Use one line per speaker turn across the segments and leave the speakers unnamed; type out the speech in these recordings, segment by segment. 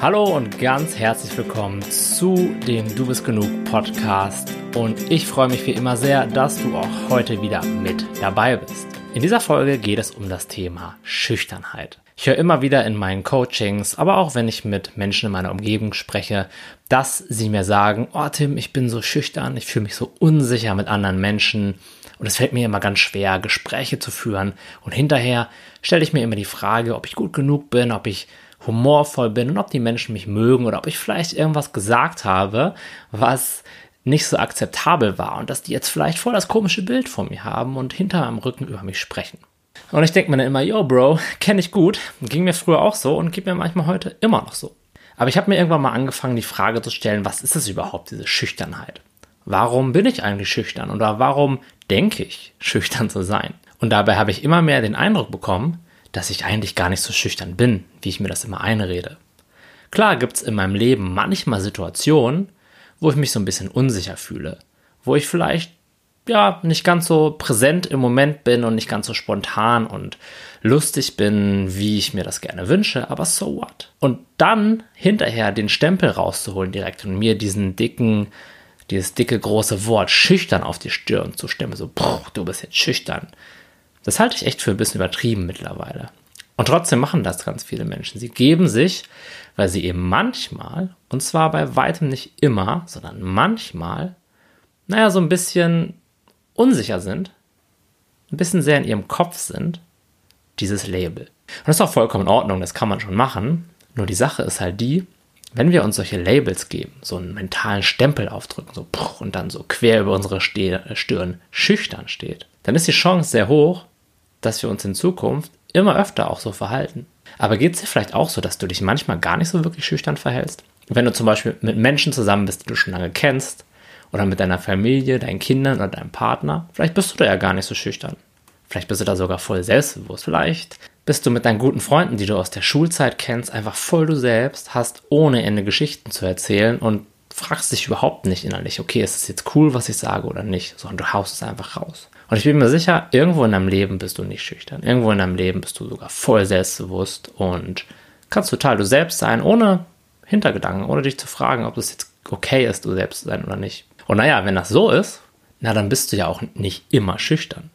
Hallo und ganz herzlich willkommen zu dem Du bist genug Podcast und ich freue mich wie immer sehr, dass du auch heute wieder mit dabei bist. In dieser Folge geht es um das Thema Schüchternheit. Ich höre immer wieder in meinen Coachings, aber auch wenn ich mit Menschen in meiner Umgebung spreche, dass sie mir sagen, oh Tim, ich bin so schüchtern, ich fühle mich so unsicher mit anderen Menschen und es fällt mir immer ganz schwer, Gespräche zu führen und hinterher stelle ich mir immer die Frage, ob ich gut genug bin, ob ich humorvoll bin und ob die Menschen mich mögen oder ob ich vielleicht irgendwas gesagt habe, was nicht so akzeptabel war und dass die jetzt vielleicht voll das komische Bild von mir haben und hinter meinem Rücken über mich sprechen. Und ich denke mir dann immer, yo, Bro, kenne ich gut, ging mir früher auch so und geht mir manchmal heute immer noch so. Aber ich habe mir irgendwann mal angefangen, die Frage zu stellen, was ist es überhaupt, diese Schüchternheit? Warum bin ich eigentlich schüchtern oder warum denke ich, schüchtern zu sein? Und dabei habe ich immer mehr den Eindruck bekommen, dass ich eigentlich gar nicht so schüchtern bin, wie ich mir das immer einrede. Klar gibt es in meinem Leben manchmal Situationen, wo ich mich so ein bisschen unsicher fühle, wo ich vielleicht ja nicht ganz so präsent im Moment bin und nicht ganz so spontan und lustig bin, wie ich mir das gerne wünsche, aber so what? Und dann hinterher den Stempel rauszuholen direkt und mir diesen dicken, dieses dicke große Wort schüchtern auf die Stirn zu stimmen, so, du bist jetzt schüchtern. Das halte ich echt für ein bisschen übertrieben mittlerweile. Und trotzdem machen das ganz viele Menschen. Sie geben sich, weil sie eben manchmal, und zwar bei weitem nicht immer, sondern manchmal, naja, so ein bisschen unsicher sind, ein bisschen sehr in ihrem Kopf sind, dieses Label. Und das ist auch vollkommen in Ordnung, das kann man schon machen. Nur die Sache ist halt die, wenn wir uns solche Labels geben, so einen mentalen Stempel aufdrücken, so und dann so quer über unsere Stirn schüchtern steht, dann ist die Chance sehr hoch, dass wir uns in Zukunft immer öfter auch so verhalten. Aber geht es dir vielleicht auch so, dass du dich manchmal gar nicht so wirklich schüchtern verhältst? Wenn du zum Beispiel mit Menschen zusammen bist, die du schon lange kennst, oder mit deiner Familie, deinen Kindern oder deinem Partner, vielleicht bist du da ja gar nicht so schüchtern. Vielleicht bist du da sogar voll selbstbewusst. Vielleicht bist du mit deinen guten Freunden, die du aus der Schulzeit kennst, einfach voll du selbst, hast ohne Ende Geschichten zu erzählen und fragst dich überhaupt nicht innerlich, okay, ist es jetzt cool, was ich sage oder nicht, sondern du haust es einfach raus. Und ich bin mir sicher, irgendwo in deinem Leben bist du nicht schüchtern. Irgendwo in deinem Leben bist du sogar voll selbstbewusst und kannst total du selbst sein, ohne Hintergedanken, ohne dich zu fragen, ob es jetzt okay ist, du selbst zu sein oder nicht. Und naja, wenn das so ist, na dann bist du ja auch nicht immer schüchtern.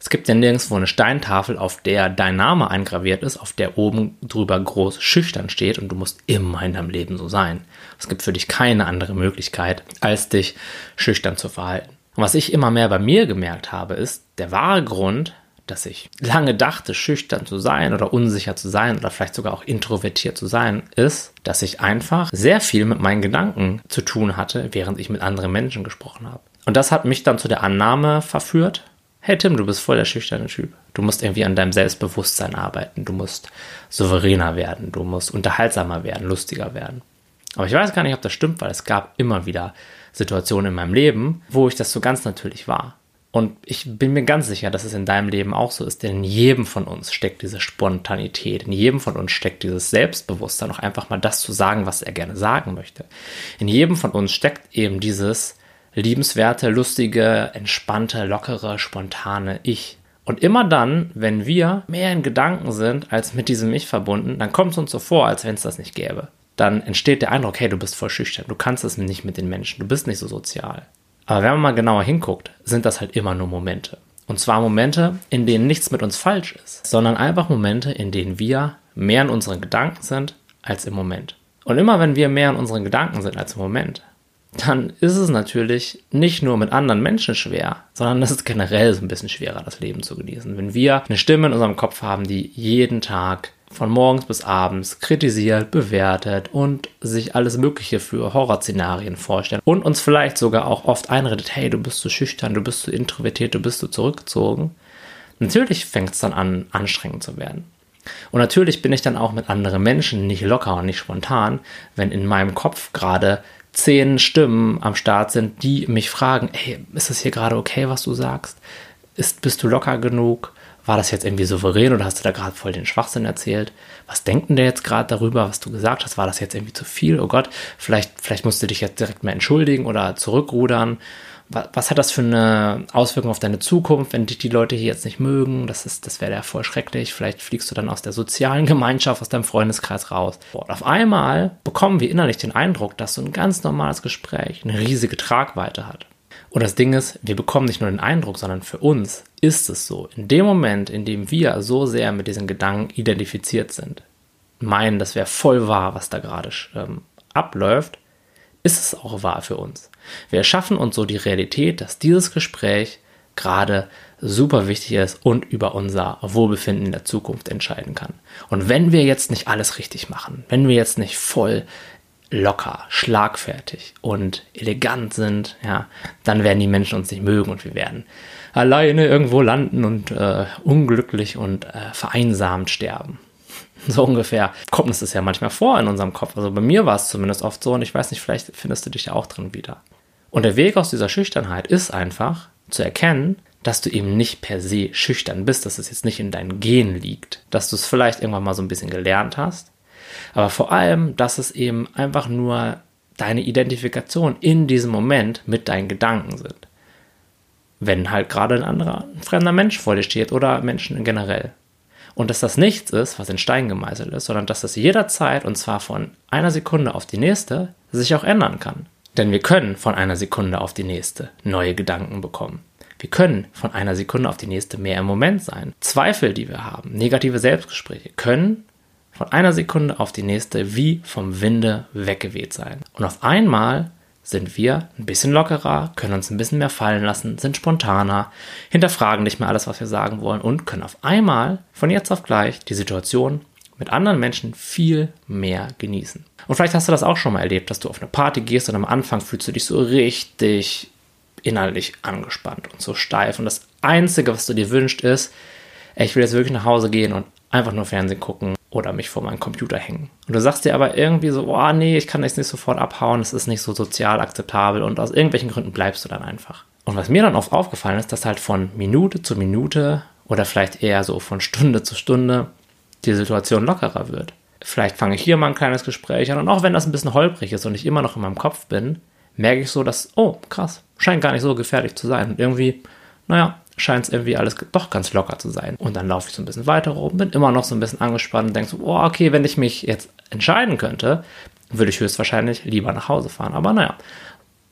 Es gibt ja nirgendwo eine Steintafel, auf der dein Name eingraviert ist, auf der oben drüber groß schüchtern steht und du musst immer in deinem Leben so sein. Es gibt für dich keine andere Möglichkeit, als dich schüchtern zu verhalten. Und was ich immer mehr bei mir gemerkt habe, ist, der wahre Grund, dass ich lange dachte, schüchtern zu sein oder unsicher zu sein oder vielleicht sogar auch introvertiert zu sein, ist, dass ich einfach sehr viel mit meinen Gedanken zu tun hatte, während ich mit anderen Menschen gesprochen habe. Und das hat mich dann zu der Annahme verführt, hey Tim, du bist voll der schüchterne Typ. Du musst irgendwie an deinem Selbstbewusstsein arbeiten, du musst souveräner werden, du musst unterhaltsamer werden, lustiger werden. Aber ich weiß gar nicht, ob das stimmt, weil es gab immer wieder Situationen in meinem Leben, wo ich das so ganz natürlich war. Und ich bin mir ganz sicher, dass es in deinem Leben auch so ist, denn in jedem von uns steckt diese Spontanität, in jedem von uns steckt dieses Selbstbewusstsein, auch einfach mal das zu sagen, was er gerne sagen möchte. In jedem von uns steckt eben dieses liebenswerte, lustige, entspannte, lockere, spontane Ich. Und immer dann, wenn wir mehr in Gedanken sind als mit diesem Ich verbunden, dann kommt es uns so vor, als wenn es das nicht gäbe dann entsteht der Eindruck, hey, du bist voll schüchtern, du kannst es nicht mit den Menschen, du bist nicht so sozial. Aber wenn man mal genauer hinguckt, sind das halt immer nur Momente. Und zwar Momente, in denen nichts mit uns falsch ist, sondern einfach Momente, in denen wir mehr in unseren Gedanken sind als im Moment. Und immer wenn wir mehr in unseren Gedanken sind als im Moment, dann ist es natürlich nicht nur mit anderen Menschen schwer, sondern es ist generell so ein bisschen schwerer, das Leben zu genießen. Wenn wir eine Stimme in unserem Kopf haben, die jeden Tag von morgens bis abends kritisiert, bewertet und sich alles Mögliche für Horrorszenarien vorstellt und uns vielleicht sogar auch oft einredet, hey, du bist zu schüchtern, du bist zu introvertiert, du bist zu zurückgezogen. Natürlich fängt es dann an, anstrengend zu werden. Und natürlich bin ich dann auch mit anderen Menschen nicht locker und nicht spontan, wenn in meinem Kopf gerade zehn Stimmen am Start sind, die mich fragen, hey, ist das hier gerade okay, was du sagst? Ist, bist du locker genug? war das jetzt irgendwie souverän oder hast du da gerade voll den Schwachsinn erzählt? Was denken der jetzt gerade darüber, was du gesagt hast? War das jetzt irgendwie zu viel? Oh Gott, vielleicht, vielleicht musst du dich jetzt direkt mal entschuldigen oder zurückrudern. Was hat das für eine Auswirkung auf deine Zukunft, wenn dich die Leute hier jetzt nicht mögen? Das das wäre ja voll schrecklich. Vielleicht fliegst du dann aus der sozialen Gemeinschaft, aus deinem Freundeskreis raus. Und auf einmal bekommen wir innerlich den Eindruck, dass so ein ganz normales Gespräch eine riesige Tragweite hat. Und das Ding ist, wir bekommen nicht nur den Eindruck, sondern für uns ist es so. In dem Moment, in dem wir so sehr mit diesen Gedanken identifiziert sind, meinen, das wäre voll wahr, was da gerade ähm, abläuft, ist es auch wahr für uns. Wir erschaffen uns so die Realität, dass dieses Gespräch gerade super wichtig ist und über unser Wohlbefinden in der Zukunft entscheiden kann. Und wenn wir jetzt nicht alles richtig machen, wenn wir jetzt nicht voll locker, schlagfertig und elegant sind, ja, dann werden die Menschen uns nicht mögen und wir werden alleine irgendwo landen und äh, unglücklich und äh, vereinsamt sterben. So ungefähr kommt es ja manchmal vor in unserem Kopf. Also bei mir war es zumindest oft so und ich weiß nicht, vielleicht findest du dich ja auch drin wieder. Und der Weg aus dieser Schüchternheit ist einfach zu erkennen, dass du eben nicht per se schüchtern bist, dass es jetzt nicht in deinen Gen liegt, dass du es vielleicht irgendwann mal so ein bisschen gelernt hast, aber vor allem, dass es eben einfach nur deine Identifikation in diesem Moment mit deinen Gedanken sind. Wenn halt gerade ein anderer, ein fremder Mensch vor dir steht oder Menschen generell. Und dass das nichts ist, was in Stein gemeißelt ist, sondern dass das jederzeit und zwar von einer Sekunde auf die nächste sich auch ändern kann. Denn wir können von einer Sekunde auf die nächste neue Gedanken bekommen. Wir können von einer Sekunde auf die nächste mehr im Moment sein. Zweifel, die wir haben, negative Selbstgespräche können von einer Sekunde auf die nächste wie vom Winde weggeweht sein. Und auf einmal sind wir ein bisschen lockerer, können uns ein bisschen mehr fallen lassen, sind spontaner, hinterfragen nicht mehr alles, was wir sagen wollen und können auf einmal von jetzt auf gleich die Situation mit anderen Menschen viel mehr genießen. Und vielleicht hast du das auch schon mal erlebt, dass du auf eine Party gehst und am Anfang fühlst du dich so richtig innerlich angespannt und so steif. Und das Einzige, was du dir wünschst, ist, ey, ich will jetzt wirklich nach Hause gehen und einfach nur Fernsehen gucken oder mich vor meinen Computer hängen. Und du sagst dir aber irgendwie so, oh nee, ich kann jetzt nicht sofort abhauen, es ist nicht so sozial akzeptabel und aus irgendwelchen Gründen bleibst du dann einfach. Und was mir dann oft aufgefallen ist, dass halt von Minute zu Minute oder vielleicht eher so von Stunde zu Stunde die Situation lockerer wird. Vielleicht fange ich hier mal ein kleines Gespräch an und auch wenn das ein bisschen holprig ist und ich immer noch in meinem Kopf bin, merke ich so, dass, oh krass, scheint gar nicht so gefährlich zu sein. Und irgendwie, naja, scheint es irgendwie alles doch ganz locker zu sein. Und dann laufe ich so ein bisschen weiter rum, bin immer noch so ein bisschen angespannt und denke so, oh, okay, wenn ich mich jetzt entscheiden könnte, würde ich höchstwahrscheinlich lieber nach Hause fahren. Aber naja,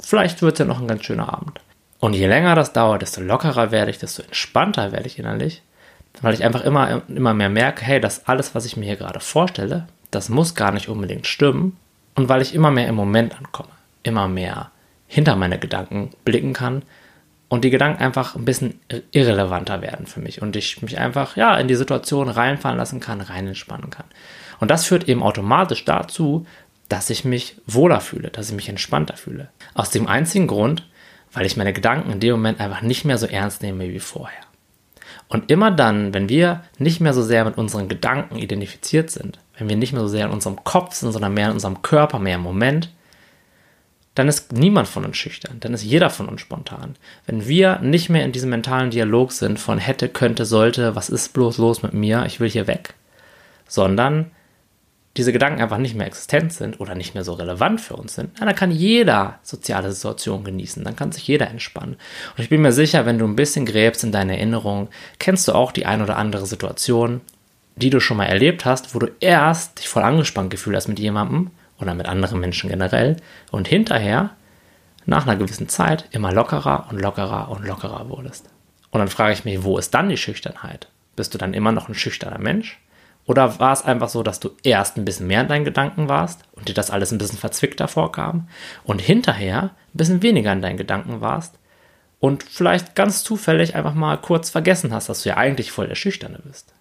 vielleicht wird es ja noch ein ganz schöner Abend. Und je länger das dauert, desto lockerer werde ich, desto entspannter werde ich innerlich, weil ich einfach immer, immer mehr merke, hey, das alles, was ich mir hier gerade vorstelle, das muss gar nicht unbedingt stimmen. Und weil ich immer mehr im Moment ankomme, immer mehr hinter meine Gedanken blicken kann, und die Gedanken einfach ein bisschen irrelevanter werden für mich und ich mich einfach ja in die Situation reinfahren lassen kann, rein entspannen kann. Und das führt eben automatisch dazu, dass ich mich wohler fühle, dass ich mich entspannter fühle. Aus dem einzigen Grund, weil ich meine Gedanken in dem Moment einfach nicht mehr so ernst nehme wie vorher. Und immer dann, wenn wir nicht mehr so sehr mit unseren Gedanken identifiziert sind, wenn wir nicht mehr so sehr in unserem Kopf sind, sondern mehr in unserem Körper, mehr im Moment, dann ist niemand von uns schüchtern, dann ist jeder von uns spontan. Wenn wir nicht mehr in diesem mentalen Dialog sind von hätte, könnte, sollte, was ist bloß los mit mir, ich will hier weg, sondern diese Gedanken einfach nicht mehr existent sind oder nicht mehr so relevant für uns sind, dann kann jeder soziale Situation genießen, dann kann sich jeder entspannen. Und ich bin mir sicher, wenn du ein bisschen gräbst in deine Erinnerung, kennst du auch die ein oder andere Situation, die du schon mal erlebt hast, wo du erst dich voll angespannt gefühlt hast mit jemandem oder mit anderen Menschen generell und hinterher, nach einer gewissen Zeit, immer lockerer und lockerer und lockerer wurdest. Und dann frage ich mich, wo ist dann die Schüchternheit? Bist du dann immer noch ein schüchterner Mensch? Oder war es einfach so, dass du erst ein bisschen mehr in deinen Gedanken warst und dir das alles ein bisschen verzwickter vorkam und hinterher ein bisschen weniger in deinen Gedanken warst und vielleicht ganz zufällig einfach mal kurz vergessen hast, dass du ja eigentlich voll der Schüchterne bist?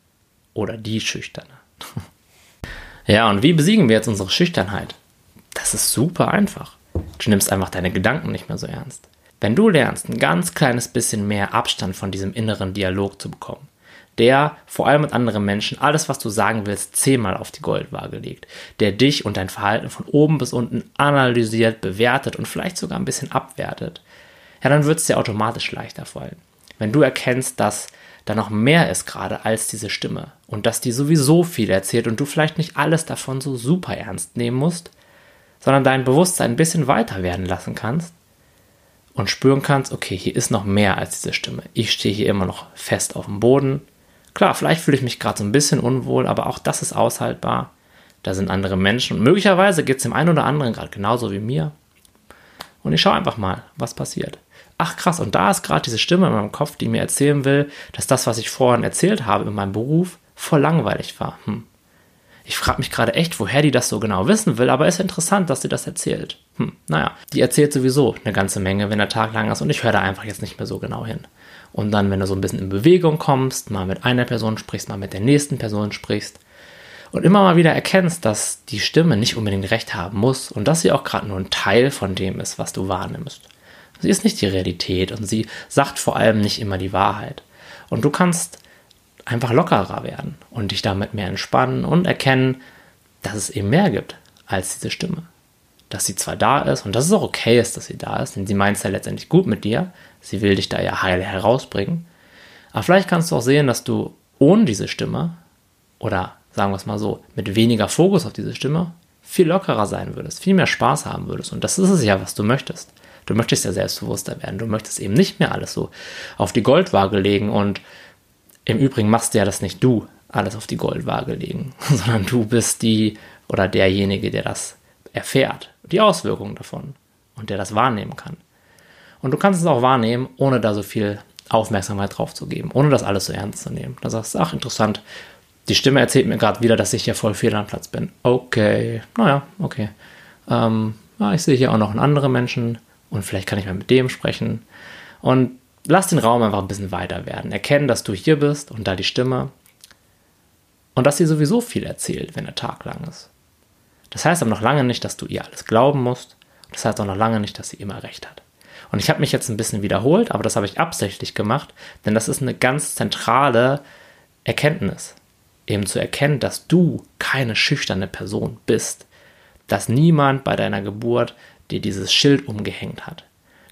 Oder die Schüchterne. Ja, und wie besiegen wir jetzt unsere Schüchternheit? Das ist super einfach. Du nimmst einfach deine Gedanken nicht mehr so ernst. Wenn du lernst, ein ganz kleines bisschen mehr Abstand von diesem inneren Dialog zu bekommen, der vor allem mit anderen Menschen alles, was du sagen willst, zehnmal auf die Goldwaage legt, der dich und dein Verhalten von oben bis unten analysiert, bewertet und vielleicht sogar ein bisschen abwertet, ja, dann wird es dir automatisch leichter fallen. Wenn du erkennst, dass da noch mehr ist gerade als diese Stimme und dass die sowieso viel erzählt und du vielleicht nicht alles davon so super ernst nehmen musst, sondern dein Bewusstsein ein bisschen weiter werden lassen kannst und spüren kannst, okay, hier ist noch mehr als diese Stimme. Ich stehe hier immer noch fest auf dem Boden. Klar, vielleicht fühle ich mich gerade so ein bisschen unwohl, aber auch das ist aushaltbar. Da sind andere Menschen und möglicherweise geht es dem einen oder anderen gerade genauso wie mir. Und ich schaue einfach mal, was passiert. Ach krass, und da ist gerade diese Stimme in meinem Kopf, die mir erzählen will, dass das, was ich vorhin erzählt habe in meinem Beruf, voll langweilig war. Hm. Ich frage mich gerade echt, woher die das so genau wissen will, aber ist interessant, dass sie das erzählt. Hm, naja, die erzählt sowieso eine ganze Menge, wenn der Tag lang ist und ich höre da einfach jetzt nicht mehr so genau hin. Und dann, wenn du so ein bisschen in Bewegung kommst, mal mit einer Person sprichst, mal mit der nächsten Person sprichst und immer mal wieder erkennst, dass die Stimme nicht unbedingt recht haben muss und dass sie auch gerade nur ein Teil von dem ist, was du wahrnimmst. Sie ist nicht die Realität und sie sagt vor allem nicht immer die Wahrheit. Und du kannst einfach lockerer werden und dich damit mehr entspannen und erkennen, dass es eben mehr gibt als diese Stimme. Dass sie zwar da ist und dass es auch okay ist, dass sie da ist, denn sie meint es ja letztendlich gut mit dir. Sie will dich da ja heil herausbringen. Aber vielleicht kannst du auch sehen, dass du ohne diese Stimme oder sagen wir es mal so, mit weniger Fokus auf diese Stimme viel lockerer sein würdest, viel mehr Spaß haben würdest. Und das ist es ja, was du möchtest. Du möchtest ja selbstbewusster werden. Du möchtest eben nicht mehr alles so auf die Goldwaage legen und im Übrigen machst ja das nicht du, alles auf die Goldwaage legen, sondern du bist die oder derjenige, der das erfährt, die Auswirkungen davon und der das wahrnehmen kann. Und du kannst es auch wahrnehmen, ohne da so viel Aufmerksamkeit drauf zu geben, ohne das alles so ernst zu nehmen. Da sagst du, ach, interessant, die Stimme erzählt mir gerade wieder, dass ich hier voll fehl am Platz bin. Okay, naja, okay. Ähm, ja, ich sehe hier auch noch einen anderen Menschen und vielleicht kann ich mal mit dem sprechen. Und lass den Raum einfach ein bisschen weiter werden. Erkennen, dass du hier bist und da die Stimme. Und dass sie sowieso viel erzählt, wenn der Tag lang ist. Das heißt aber noch lange nicht, dass du ihr alles glauben musst. Das heißt auch noch lange nicht, dass sie immer recht hat. Und ich habe mich jetzt ein bisschen wiederholt, aber das habe ich absichtlich gemacht, denn das ist eine ganz zentrale Erkenntnis. Eben zu erkennen, dass du keine schüchterne Person bist. Dass niemand bei deiner Geburt dir dieses Schild umgehängt hat.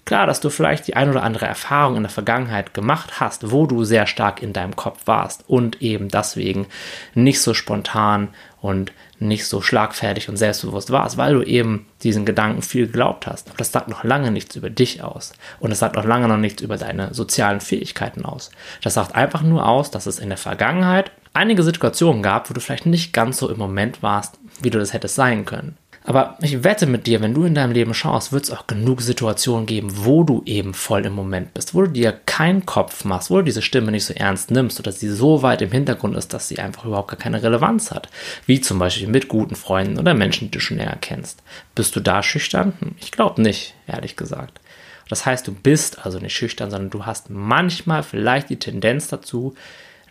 Klar, dass du vielleicht die ein oder andere Erfahrung in der Vergangenheit gemacht hast, wo du sehr stark in deinem Kopf warst und eben deswegen nicht so spontan und nicht so schlagfertig und selbstbewusst warst, weil du eben diesen Gedanken viel geglaubt hast. Aber das sagt noch lange nichts über dich aus. Und es sagt noch lange noch nichts über deine sozialen Fähigkeiten aus. Das sagt einfach nur aus, dass es in der Vergangenheit einige Situationen gab, wo du vielleicht nicht ganz so im Moment warst, wie du das hättest sein können. Aber ich wette mit dir, wenn du in deinem Leben schaust, wird es auch genug Situationen geben, wo du eben voll im Moment bist, wo du dir keinen Kopf machst, wo du diese Stimme nicht so ernst nimmst oder sie so weit im Hintergrund ist, dass sie einfach überhaupt gar keine Relevanz hat. Wie zum Beispiel mit guten Freunden oder Menschen, die du schon näher kennst. Bist du da schüchtern? Hm, ich glaube nicht, ehrlich gesagt. Das heißt, du bist also nicht schüchtern, sondern du hast manchmal vielleicht die Tendenz dazu,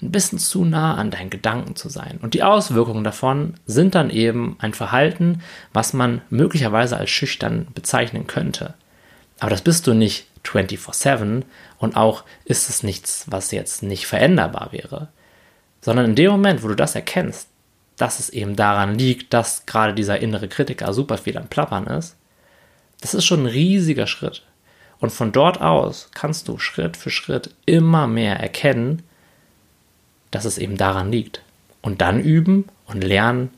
ein bisschen zu nah an deinen Gedanken zu sein. Und die Auswirkungen davon sind dann eben ein Verhalten, was man möglicherweise als schüchtern bezeichnen könnte. Aber das bist du nicht 24/7 und auch ist es nichts, was jetzt nicht veränderbar wäre, sondern in dem Moment, wo du das erkennst, dass es eben daran liegt, dass gerade dieser innere Kritiker super viel am Plappern ist, das ist schon ein riesiger Schritt. Und von dort aus kannst du Schritt für Schritt immer mehr erkennen, dass es eben daran liegt. Und dann üben und lernen,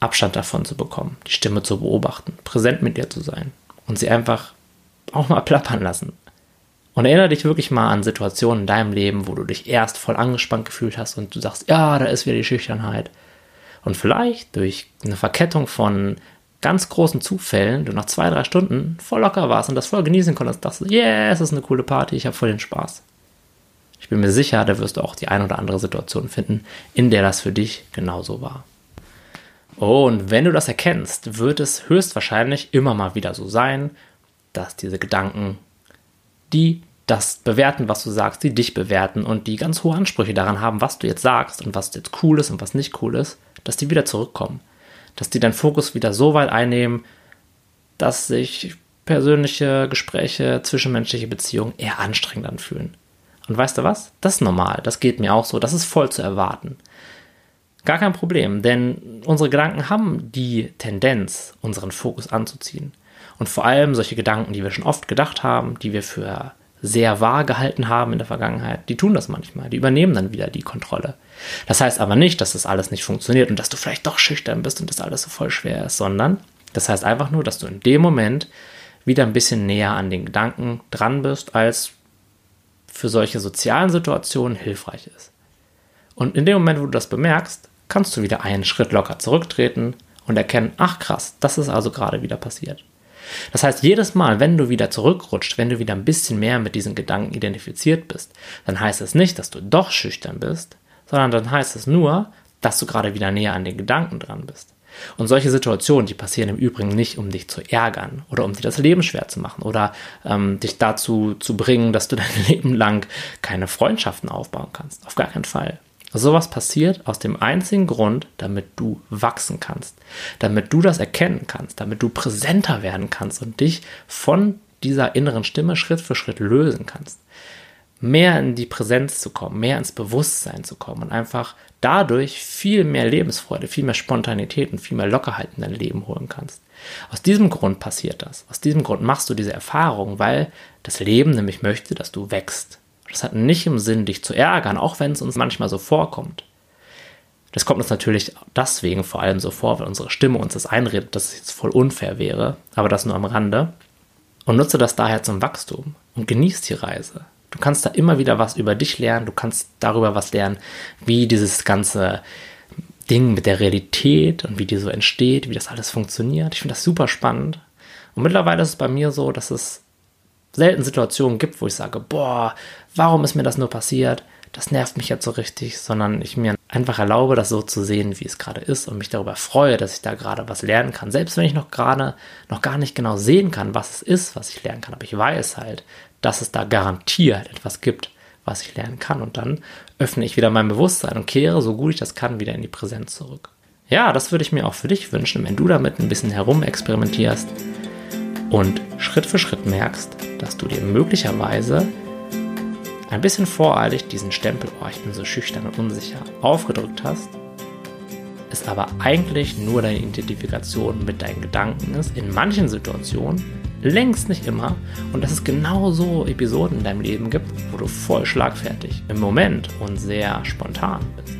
Abstand davon zu bekommen, die Stimme zu beobachten, präsent mit ihr zu sein und sie einfach auch mal plappern lassen. Und erinnere dich wirklich mal an Situationen in deinem Leben, wo du dich erst voll angespannt gefühlt hast und du sagst, ja, da ist wieder die Schüchternheit. Und vielleicht durch eine Verkettung von ganz großen Zufällen, du nach zwei, drei Stunden voll locker warst und das voll genießen konntest, dachtest, yeah, es ist eine coole Party, ich habe voll den Spaß. Ich bin mir sicher, da wirst du auch die ein oder andere Situation finden, in der das für dich genauso war. Und wenn du das erkennst, wird es höchstwahrscheinlich immer mal wieder so sein, dass diese Gedanken, die das bewerten, was du sagst, die dich bewerten und die ganz hohe Ansprüche daran haben, was du jetzt sagst und was jetzt cool ist und was nicht cool ist, dass die wieder zurückkommen. Dass die deinen Fokus wieder so weit einnehmen, dass sich persönliche Gespräche, zwischenmenschliche Beziehungen eher anstrengend anfühlen. Und weißt du was? Das ist normal. Das geht mir auch so. Das ist voll zu erwarten. Gar kein Problem, denn unsere Gedanken haben die Tendenz, unseren Fokus anzuziehen. Und vor allem solche Gedanken, die wir schon oft gedacht haben, die wir für sehr wahr gehalten haben in der Vergangenheit, die tun das manchmal. Die übernehmen dann wieder die Kontrolle. Das heißt aber nicht, dass das alles nicht funktioniert und dass du vielleicht doch schüchtern bist und das alles so voll schwer ist, sondern das heißt einfach nur, dass du in dem Moment wieder ein bisschen näher an den Gedanken dran bist, als für solche sozialen Situationen hilfreich ist. Und in dem Moment, wo du das bemerkst, kannst du wieder einen Schritt locker zurücktreten und erkennen, ach krass, das ist also gerade wieder passiert. Das heißt, jedes Mal, wenn du wieder zurückrutscht, wenn du wieder ein bisschen mehr mit diesen Gedanken identifiziert bist, dann heißt es nicht, dass du doch schüchtern bist, sondern dann heißt es nur, dass du gerade wieder näher an den Gedanken dran bist. Und solche Situationen, die passieren im Übrigen nicht, um dich zu ärgern oder um dir das Leben schwer zu machen oder ähm, dich dazu zu bringen, dass du dein Leben lang keine Freundschaften aufbauen kannst. Auf gar keinen Fall. Sowas passiert aus dem einzigen Grund, damit du wachsen kannst, damit du das erkennen kannst, damit du präsenter werden kannst und dich von dieser inneren Stimme Schritt für Schritt lösen kannst. Mehr in die Präsenz zu kommen, mehr ins Bewusstsein zu kommen und einfach dadurch viel mehr Lebensfreude, viel mehr Spontanität und viel mehr Lockerheit in dein Leben holen kannst. Aus diesem Grund passiert das. Aus diesem Grund machst du diese Erfahrung, weil das Leben nämlich möchte, dass du wächst. Das hat nicht im Sinn, dich zu ärgern, auch wenn es uns manchmal so vorkommt. Das kommt uns natürlich deswegen vor allem so vor, weil unsere Stimme uns das einredet, dass es jetzt voll unfair wäre, aber das nur am Rande. Und nutze das daher zum Wachstum und genieß die Reise. Du kannst da immer wieder was über dich lernen, du kannst darüber was lernen, wie dieses ganze Ding mit der Realität und wie die so entsteht, wie das alles funktioniert. Ich finde das super spannend. Und mittlerweile ist es bei mir so, dass es selten Situationen gibt, wo ich sage, boah, warum ist mir das nur passiert? Das nervt mich jetzt so richtig, sondern ich mir einfach erlaube, das so zu sehen, wie es gerade ist und mich darüber freue, dass ich da gerade was lernen kann. Selbst wenn ich noch gerade noch gar nicht genau sehen kann, was es ist, was ich lernen kann. Aber ich weiß halt, dass es da garantiert etwas gibt, was ich lernen kann. Und dann öffne ich wieder mein Bewusstsein und kehre, so gut ich das kann, wieder in die Präsenz zurück. Ja, das würde ich mir auch für dich wünschen, wenn du damit ein bisschen herumexperimentierst und Schritt für Schritt merkst, dass du dir möglicherweise ein bisschen voreilig diesen Stempel, oh, ich bin so schüchtern und unsicher, aufgedrückt hast, es aber eigentlich nur deine Identifikation mit deinen Gedanken ist, in manchen Situationen, längst nicht immer, und dass es genauso Episoden in deinem Leben gibt, wo du voll schlagfertig im Moment und sehr spontan bist.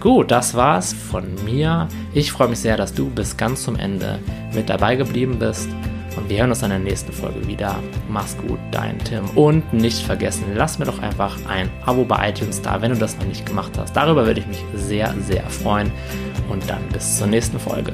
Gut, das war's von mir. Ich freue mich sehr, dass du bis ganz zum Ende mit dabei geblieben bist. Und wir hören uns in der nächsten Folge wieder. Mach's gut, dein Tim. Und nicht vergessen, lass mir doch einfach ein Abo bei iTunes da, wenn du das noch nicht gemacht hast. Darüber würde ich mich sehr, sehr freuen. Und dann bis zur nächsten Folge.